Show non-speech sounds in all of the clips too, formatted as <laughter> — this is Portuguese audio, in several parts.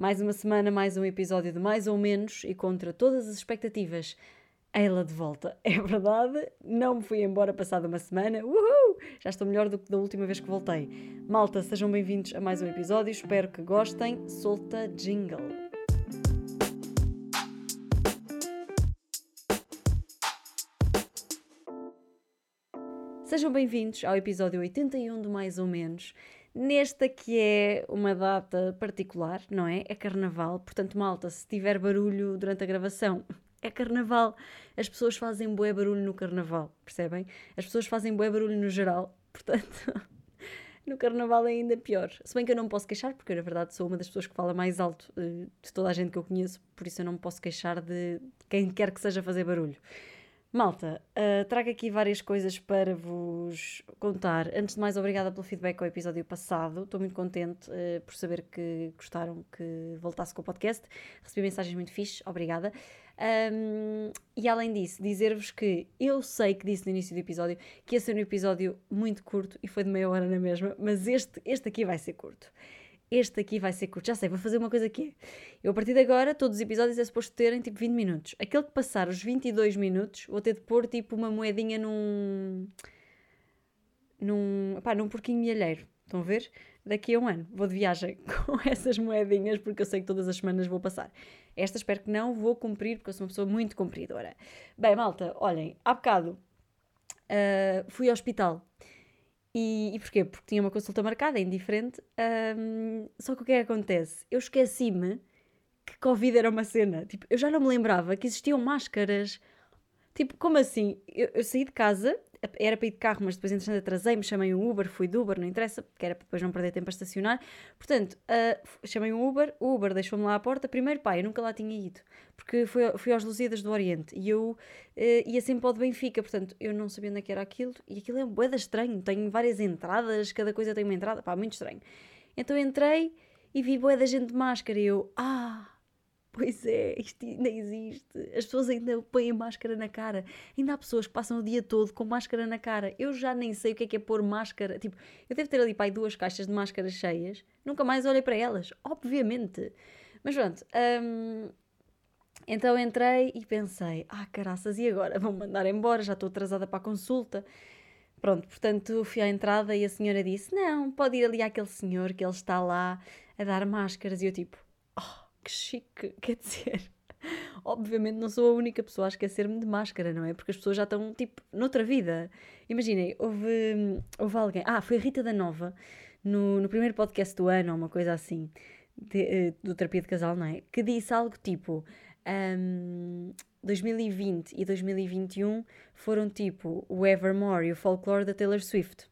Mais uma semana, mais um episódio de Mais ou Menos e contra todas as expectativas, ela de volta. <laughs> É verdade, não me fui embora passada uma semana. Uhul! Já estou melhor do que da última vez que voltei. Malta, sejam bem-vindos a mais um episódio. Espero que gostem. Solta jingle. Sejam bem-vindos ao episódio 81 de Mais ou Menos. Nesta que é uma data particular, não é? É carnaval, portanto, malta, se tiver barulho durante a gravação, <laughs> é carnaval. As pessoas fazem bué barulho no carnaval, percebem? As pessoas fazem bué barulho no geral, <laughs> portanto, no carnaval é ainda pior. Se bem que eu não me posso queixar, porque eu, na verdade, sou uma das pessoas que fala mais alto uh, de toda a gente que eu conheço, por isso eu não me posso queixar de quem quer que seja fazer barulho. Malta, uh, trago aqui várias coisas para vos contar. Antes de mais, obrigada pelo feedback ao episódio passado. Estou muito contente uh, por saber que gostaram que voltasse com o podcast. Recebi mensagens muito fixes, obrigada. Um, e além disso, dizer-vos que eu sei que disse no início do episódio que ia ser um episódio muito curto e foi de meia hora na mesma, mas este, este aqui vai ser curto este aqui vai ser curto. Já sei, vou fazer uma coisa aqui. Eu, a partir de agora, todos os episódios é suposto terem tipo 20 minutos. Aquele que passar os 22 minutos, vou ter de pôr tipo uma moedinha num. num. pá, num porquinho milheiro. Estão a ver? Daqui a um ano vou de viagem <laughs> com essas moedinhas, porque eu sei que todas as semanas vou passar. Esta espero que não, vou cumprir, porque eu sou uma pessoa muito cumpridora. Bem, malta, olhem, há bocado uh, fui ao hospital e, e porquê? Porque tinha uma consulta marcada, indiferente. Um, só que o que é que acontece? Eu esqueci-me que Covid era uma cena. Tipo, eu já não me lembrava que existiam máscaras. Tipo, como assim? Eu, eu saí de casa era para ir de carro, mas depois entretanto atrasei-me, chamei um Uber, fui de Uber, não interessa, porque era para depois não perder tempo a estacionar. Portanto, uh, chamei um Uber, o Uber deixou-me lá à porta. Primeiro, pai, eu nunca lá tinha ido, porque fui, fui aos Lusíadas do Oriente e eu uh, ia sempre ao de Benfica, portanto, eu não sabia onde é que era aquilo e aquilo é um boeda estranho, tem várias entradas, cada coisa tem uma entrada, pá, muito estranho. Então entrei e vi boeda gente de máscara e eu, ah Pois é, isto ainda existe. As pessoas ainda põem máscara na cara. Ainda há pessoas que passam o dia todo com máscara na cara. Eu já nem sei o que é que é pôr máscara. Tipo, eu devo ter ali pai duas caixas de máscaras cheias. Nunca mais olhei para elas, obviamente. Mas pronto. Hum, então entrei e pensei: ah, caraças, e agora? Vão mandar embora, já estou atrasada para a consulta. Pronto, portanto fui à entrada e a senhora disse: não, pode ir ali àquele senhor que ele está lá a dar máscaras. E eu, tipo, que chique, <laughs> quer dizer. Obviamente não sou a única pessoa a esquecer-me de máscara, não é? Porque as pessoas já estão, tipo, noutra vida. Imaginei, houve, houve alguém. Ah, foi a Rita da Nova, no, no primeiro podcast do ano, ou uma coisa assim, de, eh, do Terapia de Casal, não é? Que disse algo tipo. Um, 2020 e 2021 foram tipo o Evermore e o Folklore da Taylor Swift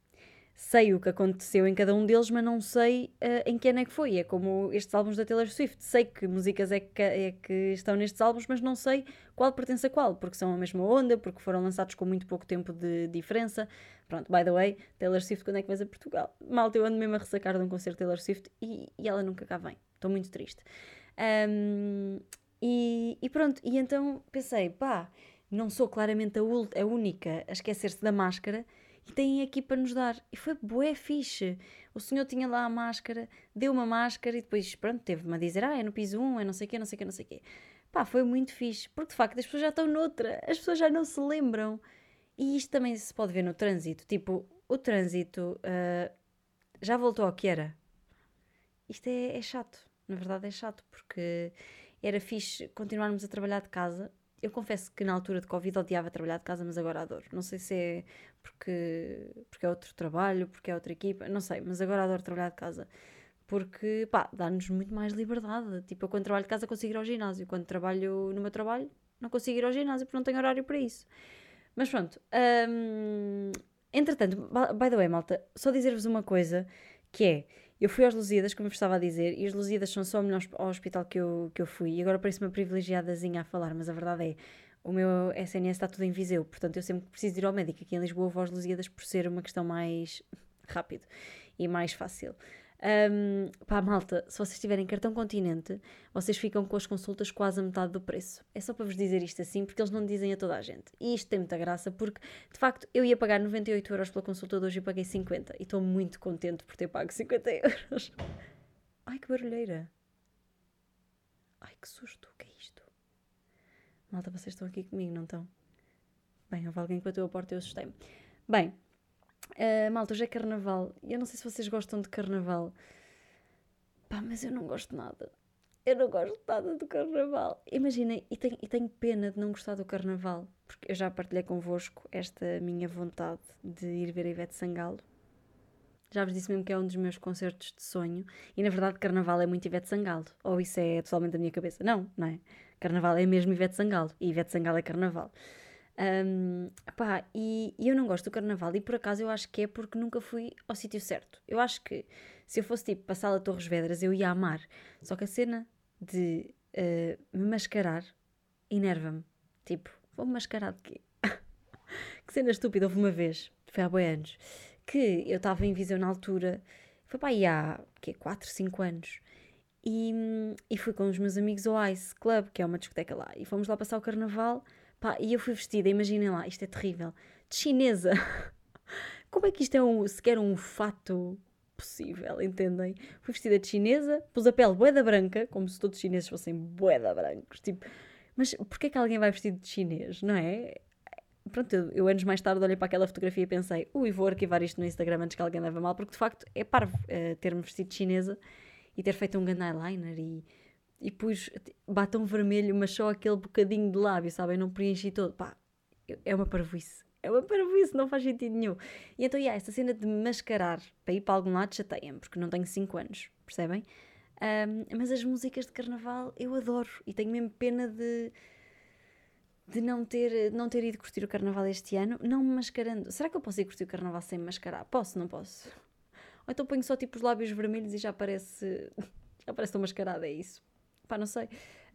sei o que aconteceu em cada um deles, mas não sei uh, em que ano é que foi. É como estes álbuns da Taylor Swift. Sei que músicas é que, é que estão nestes álbuns, mas não sei qual pertence a qual, porque são a mesma onda, porque foram lançados com muito pouco tempo de diferença. Pronto, by the way, Taylor Swift, quando é que vais a Portugal? Malta, eu ando mesmo a ressacar de um concerto Taylor Swift e, e ela nunca cá vem. Estou muito triste. Um, e, e, pronto, e então pensei, pá, não sou claramente a, a única a esquecer-se da máscara têm aqui para nos dar. E foi bué fixe. O senhor tinha lá a máscara, deu uma máscara e depois, pronto, teve-me a dizer, ah, é no piso 1, é não sei o quê, não sei o quê, não sei o quê. Pá, foi muito fixe, porque de facto as pessoas já estão noutra, as pessoas já não se lembram. E isto também se pode ver no trânsito. Tipo, o trânsito uh, já voltou ao que era. Isto é, é chato, na verdade é chato, porque era fixe continuarmos a trabalhar de casa eu confesso que na altura de Covid odiava trabalhar de casa, mas agora adoro. Não sei se é porque, porque é outro trabalho, porque é outra equipa, não sei, mas agora adoro trabalhar de casa. Porque, pá, dá-nos muito mais liberdade. Tipo, eu quando trabalho de casa consigo ir ao ginásio. Quando trabalho no meu trabalho, não consigo ir ao ginásio porque não tenho horário para isso. Mas pronto. Hum, entretanto, by the way, malta, só dizer-vos uma coisa que é eu fui aos Lusíadas, como eu estava a dizer, e os Lusíadas são só o melhor hospital que eu, que eu fui. E agora parece uma privilegiadazinha a falar, mas a verdade é, o meu SNS está tudo em Viseu, portanto eu sempre preciso ir ao médico. Aqui em Lisboa vou aos Lusíadas por ser uma questão mais <laughs> rápido e mais fácil. Um, pá, malta, se vocês tiverem cartão continente, vocês ficam com as consultas quase a metade do preço. É só para vos dizer isto assim, porque eles não dizem a toda a gente. E isto tem muita graça, porque de facto eu ia pagar 98 euros pela consulta de hoje e paguei 50. E estou muito contente por ter pago 50 euros. <laughs> Ai que barulheira! que susto, o que é isto? Malta, vocês estão aqui comigo, não estão? Bem, houve alguém que bateu a porta e eu assustei-me. Bem, uh, malta, hoje é carnaval. Eu não sei se vocês gostam de carnaval. Pá, mas eu não gosto nada. Eu não gosto nada do carnaval. Imaginem, e tenho, e tenho pena de não gostar do carnaval, porque eu já partilhei convosco esta minha vontade de ir ver a Ivete Sangalo. Já vos disse mesmo que é um dos meus concertos de sonho. E na verdade, carnaval é muito Ivete Sangalo. Ou isso é totalmente da minha cabeça? Não, não é? Carnaval é mesmo Ivete Sangalo. E Ivete Sangalo é carnaval. Um, pá, e, e, eu não gosto do carnaval. E por acaso eu acho que é porque nunca fui ao sítio certo. Eu acho que se eu fosse tipo passar a Torres Vedras, eu ia amar. Só que a cena de uh, me mascarar enerva-me. Tipo, vou-me mascarar de quê? <laughs> que cena estúpida. Houve uma vez, foi há boi anos, que eu estava em Viseu na altura, foi para aí há quê, 4, 5 anos, e, e fui com os meus amigos ao Ice Club, que é uma discoteca lá, e fomos lá passar o carnaval, pá, e eu fui vestida, imaginem lá, isto é terrível, de chinesa. <laughs> Como é que isto é um, sequer um fato possível, entendem? Fui vestida de chinesa, pus a pele boeda branca, como se todos os chineses fossem boeda brancos, tipo, mas porquê é que alguém vai vestido de chinês, não é? Pronto, eu, anos mais tarde olhei para aquela fotografia e pensei, ui, vou arquivar isto no Instagram antes que alguém leve mal, porque de facto é parvo uh, ter-me vestido chinesa e ter feito um grande eyeliner e, e pus batom vermelho, mas só aquele bocadinho de lábio, sabem? Não preenchi todo. Pá, é uma parvoíce. É uma parvoíce, não faz sentido nenhum. E então, yeah, essa cena de mascarar para ir para algum lado chateia-me, porque não tenho 5 anos, percebem? Um, mas as músicas de carnaval eu adoro e tenho mesmo pena de de não ter, não ter ido curtir o carnaval este ano, não me mascarando. Será que eu posso ir curtir o carnaval sem mascarar? Posso, não posso? Ou então ponho só tipo os lábios vermelhos e já parece. <laughs> já parece tão mascarada, é isso. Pá, não sei.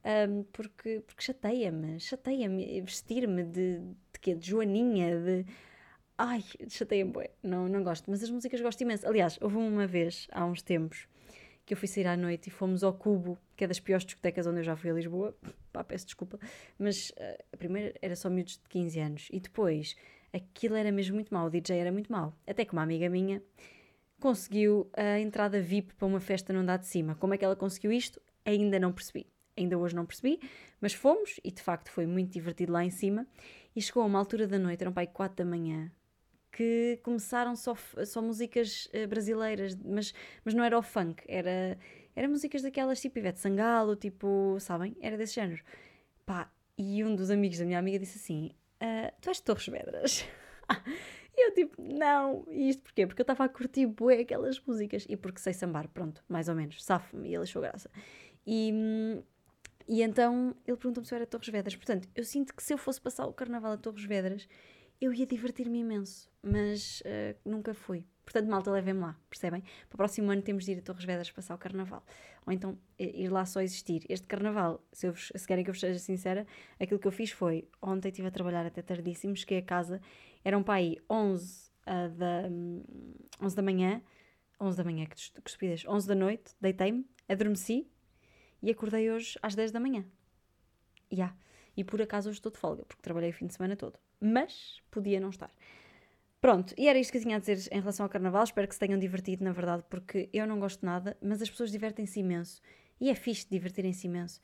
Um, porque, porque chateia-me, chateia-me vestir-me de, de quê? De joaninha, de. Ai, chateia-me, não, não gosto. Mas as músicas gosto imenso. Aliás, houve uma vez, há uns tempos, que eu fui sair à noite e fomos ao Cubo, que é das piores discotecas onde eu já fui a Lisboa. Pá, peço desculpa. Mas uh, a primeira era só miúdos de 15 anos. E depois, aquilo era mesmo muito mau. O DJ era muito mau. Até que uma amiga minha conseguiu a entrada VIP para uma festa no andar de cima. Como é que ela conseguiu isto? Ainda não percebi. Ainda hoje não percebi, mas fomos e de facto foi muito divertido lá em cima. E chegou a uma altura da noite, eram pai 4 da manhã, que começaram só, só músicas uh, brasileiras, mas, mas não era o funk, era, era músicas daquelas tipo Ivete Sangalo, tipo, sabem? Era desse género. Pá, e um dos amigos da minha amiga disse assim: uh, Tu és de Torres Vedras? <laughs> e eu tipo, não. E isto porquê? Porque eu estava a curtir bué aquelas músicas e porque sei sambar, pronto, mais ou menos, safo-me e ele achou graça. E, e então ele perguntou-me se eu era Torres Vedras. Portanto, eu sinto que se eu fosse passar o carnaval a Torres Vedras eu ia divertir-me imenso, mas uh, nunca fui. Portanto, malta, levem-me lá, percebem? Para o próximo ano temos de ir a Torres Vedras passar o carnaval. Ou então ir lá só existir. Este carnaval, se, eu vos, se querem que eu vos seja sincera, aquilo que eu fiz foi, ontem estive a trabalhar até tardíssimo, cheguei a casa, eram para aí 11, uh, da, um, 11 da manhã, 11 da manhã, que, que estupidez, 11 da noite, deitei-me, adormeci e acordei hoje às 10 da manhã. Yeah. E por acaso hoje estou de folga, porque trabalhei o fim de semana todo mas podia não estar. Pronto, e era isto que eu tinha a dizer em relação ao carnaval. Espero que se tenham divertido, na verdade, porque eu não gosto nada, mas as pessoas divertem-se imenso. E é fixe divertirem-se imenso.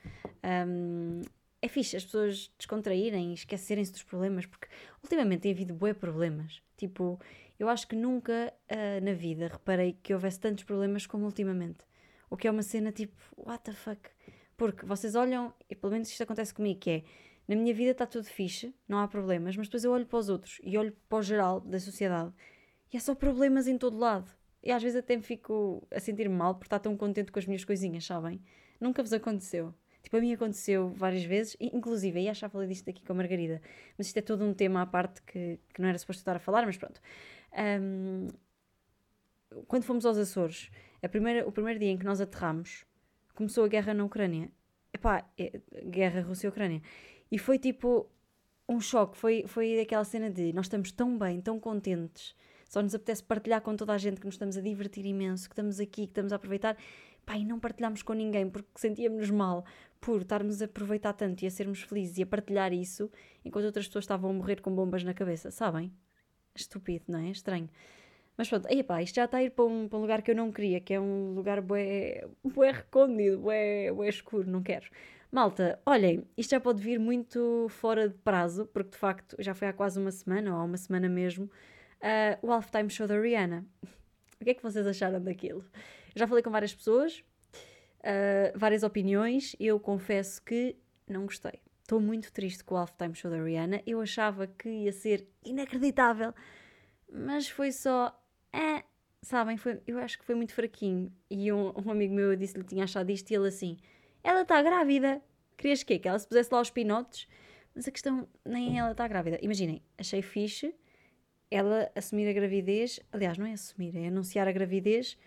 Um, é fixe as pessoas descontraírem esquecerem-se dos problemas, porque ultimamente tem havido bué problemas. Tipo, eu acho que nunca uh, na vida reparei que houvesse tantos problemas como ultimamente. O que é uma cena tipo, what the fuck? Porque vocês olham, e pelo menos isto acontece comigo, que é na minha vida está tudo fixe, não há problemas, mas depois eu olho para os outros e olho para o geral da sociedade e há só problemas em todo lado. E às vezes até me fico a sentir mal por estar tão contente com as minhas coisinhas, sabem? Nunca vos aconteceu. Tipo, a mim aconteceu várias vezes, inclusive, aí já falei disto aqui com a Margarida, mas isto é todo um tema à parte que, que não era suposto estar a falar, mas pronto. Um, quando fomos aos Açores, primeira, o primeiro dia em que nós aterramos, começou a guerra na Ucrânia. Epá, é, guerra Rússia-Ucrânia. E foi tipo um choque, foi, foi aquela cena de nós estamos tão bem, tão contentes, só nos apetece partilhar com toda a gente que nos estamos a divertir imenso, que estamos aqui, que estamos a aproveitar. Pá, e não partilhámos com ninguém porque sentíamos mal por estarmos a aproveitar tanto e a sermos felizes e a partilhar isso enquanto outras pessoas estavam a morrer com bombas na cabeça, sabem? Estúpido, não é? Estranho. Mas pronto, aí pá, isto já está a ir para um, para um lugar que eu não queria, que é um lugar bué, bué recôndito, bué, bué escuro, não quero. Malta, olhem, isto já pode vir muito fora de prazo, porque de facto já foi há quase uma semana, ou há uma semana mesmo, uh, o Halftime Show da Rihanna. o que é que vocês acharam daquilo? Eu já falei com várias pessoas, uh, várias opiniões, e eu confesso que não gostei. Estou muito triste com o Halftime Show da Rihanna. Eu achava que ia ser inacreditável, mas foi só. Eh, sabem, foi, eu acho que foi muito fraquinho. E um, um amigo meu disse-lhe que tinha achado isto e ele assim ela está grávida. Querias quê? Que ela se pusesse lá aos pinotes? Mas a questão nem ela está grávida. Imaginem, achei fixe ela assumir a gravidez. Aliás, não é assumir, é anunciar a gravidez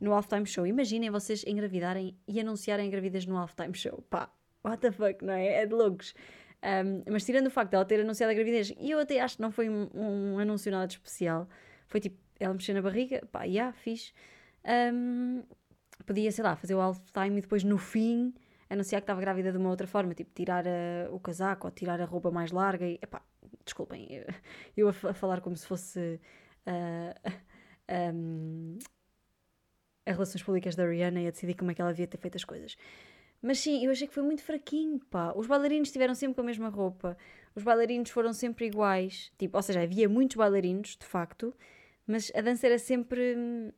no halftime show. Imaginem vocês engravidarem e anunciarem a gravidez no halftime show. Pá, what the fuck, não é? É de loucos. Um, mas tirando o facto de ela ter anunciado a gravidez, e eu até acho que não foi um, um anúncio nada especial, foi tipo, ela mexer na barriga, pá, já, yeah, fixe. Um, podia, sei lá, fazer o halftime e depois no fim anunciar que estava grávida de uma outra forma, tipo tirar uh, o casaco ou tirar a roupa mais larga e, epá, desculpem, eu, <laughs> eu a, a, falar como se fosse uh, um, <laughs> a relações públicas da Rihanna e a decidir como é que ela devia ter feito as coisas. Mas sim, eu achei que foi muito fraquinho, pá. Os bailarinos estiveram sempre com a mesma roupa. Os bailarinos foram sempre iguais. Tipo, ou seja, havia muitos bailarinos, de facto, mas a dança era sempre hum,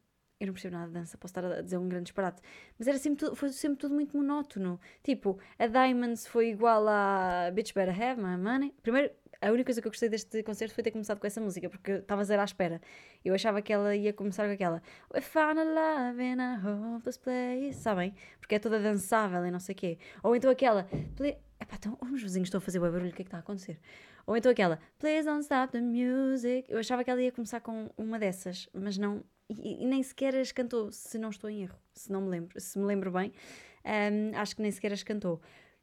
eu não percebo nada de dança, posso estar a dizer um grande disparate. Mas era sempre tudo, foi sempre tudo muito monótono. Tipo, a Diamonds foi igual a Bitch Better Have My Money. Primeiro, a única coisa que eu gostei deste concerto foi ter começado com essa música, porque estava a zero à espera. Eu achava que ela ia começar com aquela We found a love in a hopeless place, sabem? Porque é toda dançável e não sei o quê. Ou então aquela. Epá, então, os vizinhos estão a fazer o barulho, o que é que está a acontecer? Ou então aquela Please don't stop the music. Eu achava que ela ia começar com uma dessas, mas não, e, nem sequer as cantou, se não estou em erro, se não me lembro, se me lembro bem, um, acho que nem sequer as cantou.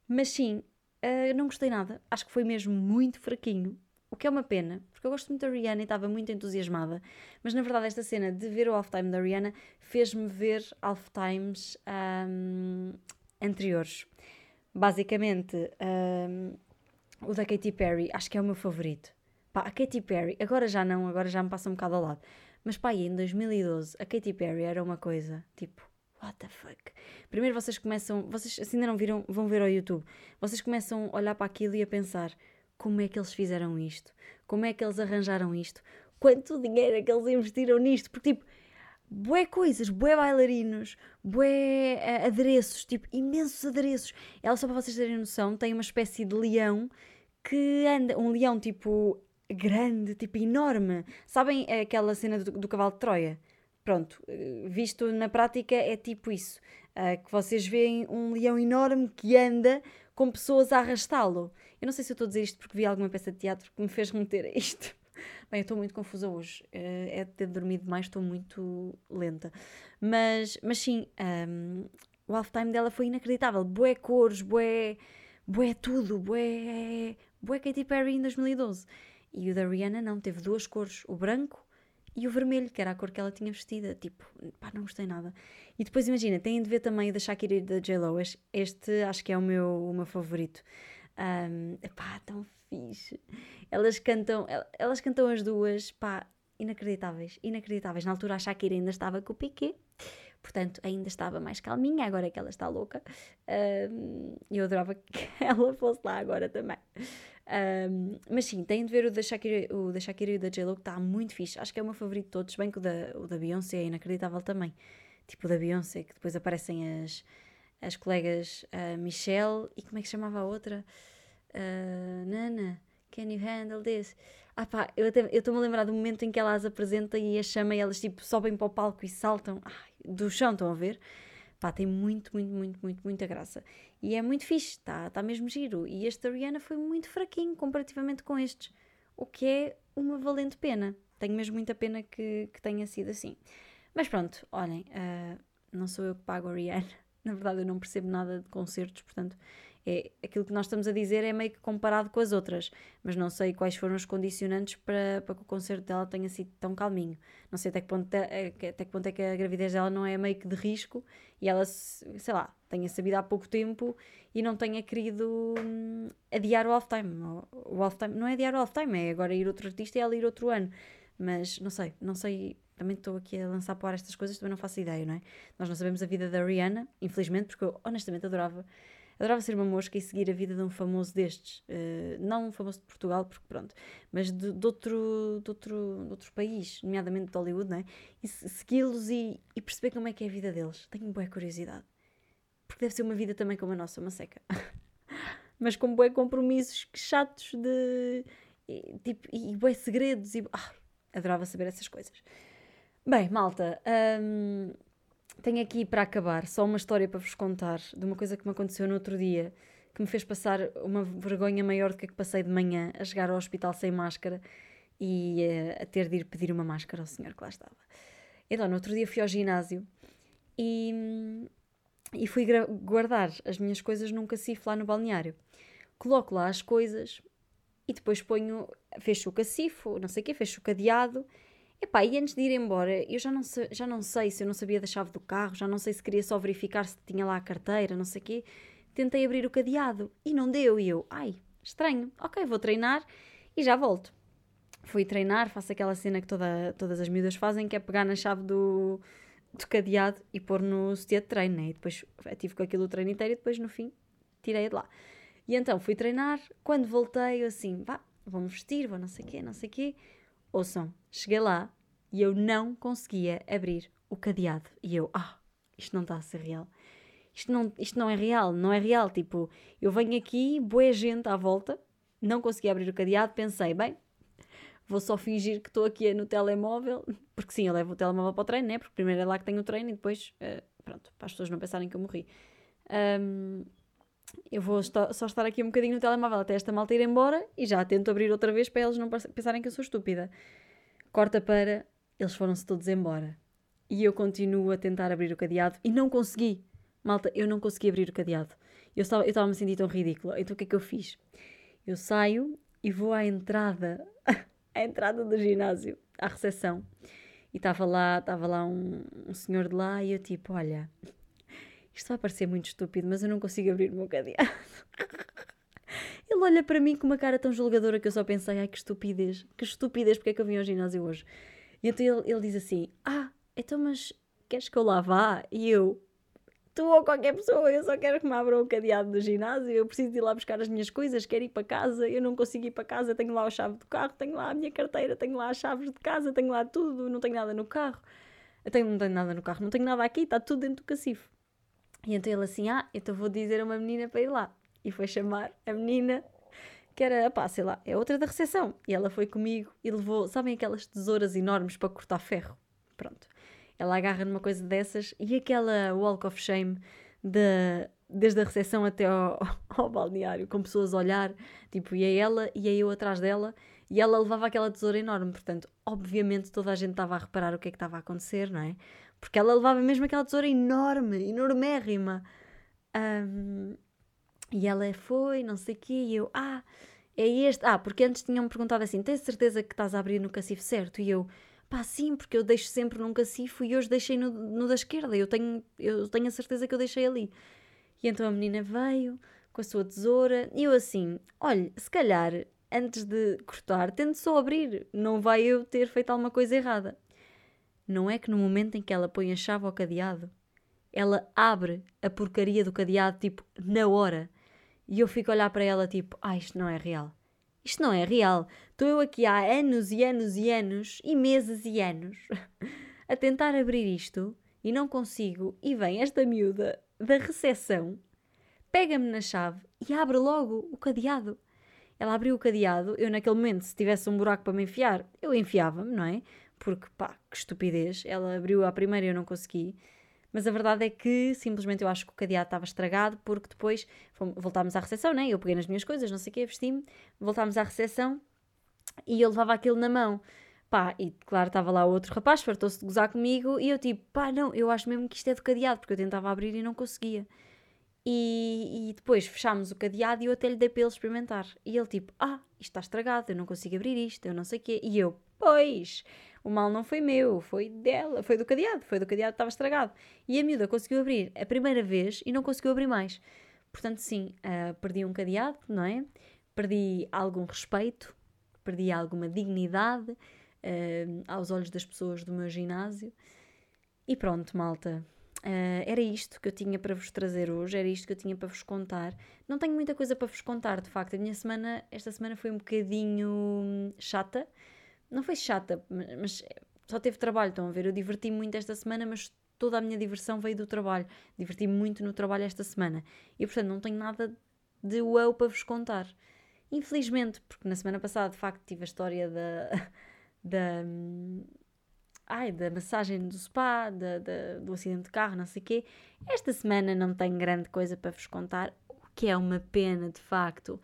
Mas sim, uh, não gostei nada, acho que foi mesmo muito fraquinho, o que é uma pena, porque eu gosto muito da Rihanna e estava muito entusiasmada, mas na verdade esta cena de ver o halftime da Rihanna fez-me ver halftimes um, anteriores. Basicamente, um, o da Katy Perry, acho que é o meu favorito. Pá, a Katy Perry, agora já não, agora já me passa um bocado ao lado. Mas pá, em 2012 a Katy Perry era uma coisa tipo, what the fuck? Primeiro vocês começam, vocês assim ainda não viram, vão ver ao YouTube, vocês começam a olhar para aquilo e a pensar como é que eles fizeram isto? Como é que eles arranjaram isto? Quanto dinheiro é que eles investiram nisto? Porque tipo, bué coisas, bué bailarinos, bué uh, adereços, tipo, imensos adereços. Ela, só para vocês terem noção, tem uma espécie de leão que anda, um leão tipo grande, tipo enorme. Sabem aquela cena do, do cavalo de Troia? Pronto, eh, visto na prática é tipo isso. Uh, que vocês veem um leão enorme que anda com pessoas a arrastá-lo. Eu não sei se eu estou a dizer isto porque vi alguma peça de teatro que me fez remeter a isto. <laughs> Bem, eu estou muito confusa hoje. Uh, é de ter dormido demais, estou muito lenta. Mas, mas sim, um, o halftime dela foi inacreditável. Bué cores, bué, bué tudo, bué, bué Katy Perry em 2012. E o da Rihanna não, teve duas cores, o branco e o vermelho, que era a cor que ela tinha vestida. Tipo, pá, não gostei nada. E depois imagina, têm de ver também o da Shakira e da J-Lo. Este acho que é o meu, o meu favorito. Um, pá, tão fixe. Elas cantam, elas cantam as duas, pá, inacreditáveis, inacreditáveis. Na altura a Shakira ainda estava com o Piqué, portanto ainda estava mais calminha, agora é que ela está louca. Um, eu adorava que <laughs> ela fosse lá agora também. Um, mas sim, têm de ver o da Shakira, o da Shakira e o da J-Lo, que está muito fixe. Acho que é o meu favorito de todos, bem que o da, o da Beyoncé é inacreditável também. Tipo o da Beyoncé, que depois aparecem as, as colegas uh, Michelle e como é que chamava a outra? Uh, Nana, can you handle this? Ah pá, eu estou-me a lembrar do momento em que ela as apresenta e as chama e elas tipo sobem para o palco e saltam do chão, estão a ver? Pá, tem muito, muito, muito, muito, muita graça. E é muito fixe, está tá mesmo giro. E este da Rihanna foi muito fraquinho comparativamente com estes, o que é uma valente pena. Tenho mesmo muita pena que, que tenha sido assim. Mas pronto, olhem, uh, não sou eu que pago a Rihanna. Na verdade, eu não percebo nada de concertos, portanto, é, aquilo que nós estamos a dizer é meio que comparado com as outras, mas não sei quais foram os condicionantes para, para que o concerto dela tenha sido tão calminho. Não sei até que, ponto, é, até que ponto é que a gravidez dela não é meio que de risco e ela, sei lá, tenha sabido há pouco tempo e não tenha querido hum, adiar o halftime. O halftime não é adiar o halftime, é agora ir outro artista e ela ir outro ano. Mas não sei, não sei também estou aqui a lançar para estas coisas, também não faço ideia, não é? Nós não sabemos a vida da Rihanna, infelizmente, porque eu honestamente adorava Adorava ser uma mosca e seguir a vida de um famoso destes. Uh, não um famoso de Portugal, porque pronto, mas de, de, outro, de, outro, de outro país, nomeadamente de Hollywood, né? E segui-los e, e, perceber como é que é a vida deles. Tenho boa curiosidade. Porque deve ser uma vida também como a nossa, uma seca. <laughs> mas com bué compromissos chatos de. E, tipo, e bué segredos. E, ah, adorava saber essas coisas. Bem, malta, hum, tenho aqui para acabar só uma história para vos contar de uma coisa que me aconteceu no outro dia que me fez passar uma vergonha maior do que a que passei de manhã a chegar ao hospital sem máscara e uh, a ter de ir pedir uma máscara ao senhor que lá estava. Então, no outro dia fui ao ginásio e, e fui guardar as minhas coisas num cacifo lá no balneário. Coloco lá as coisas e depois ponho, fecho o cacifo, não sei o quê, fecho o cadeado Epá, e antes de ir embora, eu já não, sei, já não sei se eu não sabia da chave do carro, já não sei se queria só verificar se tinha lá a carteira, não sei o quê. Tentei abrir o cadeado e não deu. E eu, ai, estranho, ok, vou treinar e já volto. Fui treinar, faço aquela cena que toda, todas as miúdas fazem, que é pegar na chave do, do cadeado e pôr no sutiã de treino, né? E depois tive com aquilo o treino inteiro e depois no fim tirei de lá. E então fui treinar, quando voltei, eu assim, vá, vou-me vestir, vou não sei o quê, não sei o quê Ouçam, cheguei lá e eu não conseguia abrir o cadeado. E eu, ah, isto não está a ser real. Isto não, isto não é real, não é real. Tipo, eu venho aqui, boa gente à volta, não consegui abrir o cadeado, pensei, bem, vou só fingir que estou aqui no telemóvel, porque sim, eu levo o telemóvel para o treino, né? Porque primeiro é lá que tenho o treino e depois, uh, pronto, para as pessoas não pensarem que eu morri. Um, eu vou só estar aqui um bocadinho no telemóvel até esta malta ir embora e já tento abrir outra vez para eles não pensarem que eu sou estúpida. Corta para eles foram-se todos embora. E eu continuo a tentar abrir o cadeado e não consegui. Malta, eu não consegui abrir o cadeado. Eu estava, eu estava me sentindo tão ridícula. Então o que é que eu fiz? Eu saio e vou à entrada, <laughs> à entrada do ginásio, à recepção. E estava lá, estava lá um, um senhor de lá e eu tipo, olha, isto vai parecer muito estúpido, mas eu não consigo abrir o meu cadeado. <laughs> Ele olha para mim com uma cara tão julgadora que eu só pensei, ai que estupidez, que estupidez, porque é que eu vim ao ginásio hoje? E então ele, ele diz assim, ah, então mas queres que eu lá vá? E eu, tu ou qualquer pessoa, eu só quero que me abram o cadeado do ginásio, eu preciso ir lá buscar as minhas coisas, quero ir para casa, eu não consigo ir para casa, tenho lá a chave do carro, tenho lá a minha carteira, tenho lá as chaves de casa, tenho lá tudo, não tenho nada no carro. Eu tenho, não tenho nada no carro, não tenho nada aqui, está tudo dentro do cacifo. E então ele assim, ah, então vou dizer a uma menina para ir lá. E foi chamar a menina, que era, pá, sei lá, é outra da recepção. E ela foi comigo e levou, sabem aquelas tesouras enormes para cortar ferro? Pronto. Ela agarra numa coisa dessas e aquela walk of shame de, desde a recepção até ao, <laughs> ao balneário, com pessoas a olhar, tipo, e a ela e a eu atrás dela, e ela levava aquela tesoura enorme. Portanto, obviamente toda a gente estava a reparar o que é que estava a acontecer, não é? Porque ela levava mesmo aquela tesoura enorme, enormérrima. Um, e ela foi, não sei o quê, e eu, ah, é este. Ah, porque antes tinham-me perguntado assim: tens certeza que estás a abrir no cacifo certo? E eu, pá, sim, porque eu deixo sempre num cacifo e hoje deixei no, no da esquerda. Eu tenho, eu tenho a certeza que eu deixei ali. E então a menina veio com a sua tesoura e eu assim: olha, se calhar antes de cortar, tento só abrir, não vai eu ter feito alguma coisa errada. Não é que no momento em que ela põe a chave ao cadeado, ela abre a porcaria do cadeado, tipo, na hora. E eu fico a olhar para ela, tipo, ah, isto não é real. Isto não é real. Estou eu aqui há anos e anos e anos, e meses e anos, <laughs> a tentar abrir isto e não consigo. E vem esta miúda da recepção, pega-me na chave e abre logo o cadeado. Ela abriu o cadeado, eu naquele momento, se tivesse um buraco para me enfiar, eu enfiava-me, não é? porque pá, que estupidez. Ela abriu a primeira e eu não consegui. Mas a verdade é que simplesmente eu acho que o cadeado estava estragado, porque depois voltámos à recepção, né? Eu peguei nas minhas coisas, não sei o quê, vesti-me, voltámos à recepção e eu levava aquilo na mão. Pá, e claro, estava lá outro rapaz, fartou-se de gozar comigo e eu tipo, pá, não, eu acho mesmo que isto é do cadeado, porque eu tentava abrir e não conseguia. E, e depois fechámos o cadeado e eu até lhe dei para ele experimentar. E ele tipo, ah, isto está estragado, eu não consigo abrir isto, eu não sei o quê. E eu, pois, o mal não foi meu, foi dela, foi do cadeado, foi do cadeado que estava estragado. E a miúda conseguiu abrir a primeira vez e não conseguiu abrir mais. Portanto, sim, uh, perdi um cadeado, não é? Perdi algum respeito, perdi alguma dignidade uh, aos olhos das pessoas do meu ginásio. E pronto, malta. Uh, era isto que eu tinha para vos trazer hoje, era isto que eu tinha para vos contar. Não tenho muita coisa para vos contar, de facto. A minha semana, esta semana foi um bocadinho hum, chata. Não foi chata, mas só teve trabalho, estão a ver? Eu diverti-me muito esta semana, mas toda a minha diversão veio do trabalho. Diverti-me muito no trabalho esta semana. E portanto não tenho nada de wow para vos contar. Infelizmente, porque na semana passada, de facto, tive a história da. <laughs> da ai, da massagem do spa, da, da, do acidente de carro, não sei o quê. Esta semana não tenho grande coisa para vos contar, o que é uma pena de facto.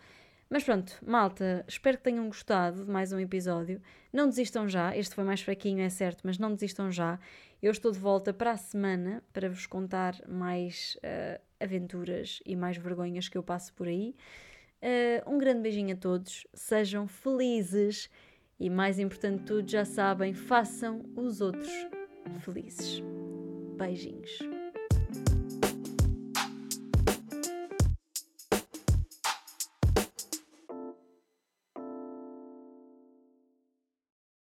Mas pronto, malta, espero que tenham gostado de mais um episódio. Não desistam já, este foi mais fraquinho, é certo, mas não desistam já. Eu estou de volta para a semana para vos contar mais uh, aventuras e mais vergonhas que eu passo por aí. Uh, um grande beijinho a todos, sejam felizes e mais importante de tudo, já sabem, façam os outros felizes. Beijinhos.